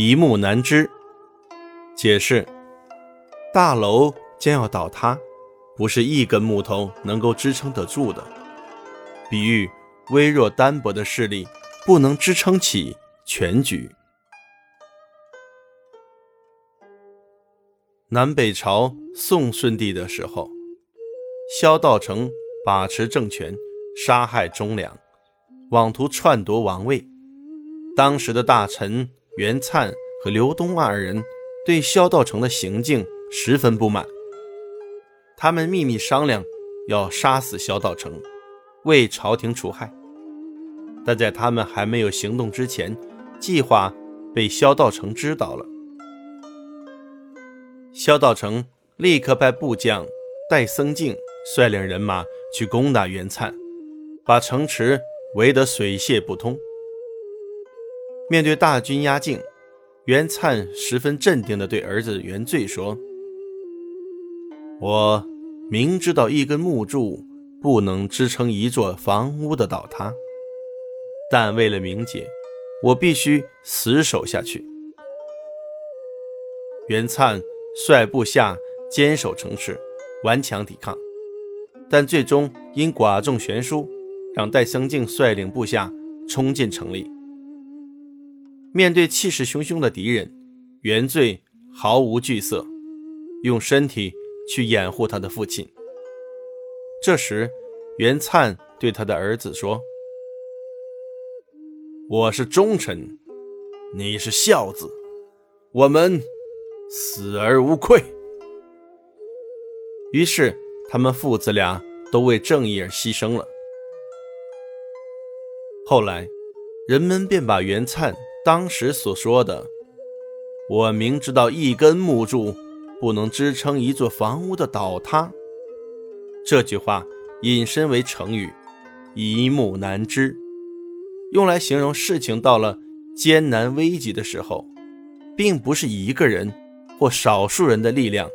一木难支。解释：大楼将要倒塌，不是一根木头能够支撑得住的。比喻微弱单薄的势力不能支撑起全局。南北朝宋顺帝的时候，萧道成把持政权，杀害忠良，妄图篡夺王位。当时的大臣袁粲和刘东二人对萧道成的行径十分不满，他们秘密商量要杀死萧道成，为朝廷除害。但在他们还没有行动之前，计划被萧道成知道了。萧道成立刻派部将戴僧敬率领人马去攻打袁粲，把城池围得水泄不通。面对大军压境，袁粲十分镇定地对儿子袁罪说：“我明知道一根木柱不能支撑一座房屋的倒塌，但为了名节，我必须死守下去。”袁粲率部下坚守城池，顽强抵抗，但最终因寡众悬殊，让戴僧敬率领部下冲进城里。面对气势汹汹的敌人，原罪毫无惧色，用身体去掩护他的父亲。这时，袁灿对他的儿子说：“我是忠臣，你是孝子，我们死而无愧。”于是，他们父子俩都为正义而牺牲了。后来，人们便把袁灿。当时所说的“我明知道一根木柱不能支撑一座房屋的倒塌”这句话，引申为成语“一木难支”，用来形容事情到了艰难危急的时候，并不是一个人或少数人的力量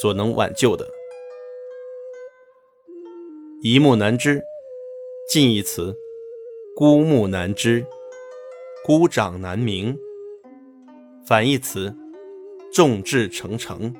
所能挽救的。“一木难支”近义词“孤木难支”。孤掌难鸣，反义词：众志成城。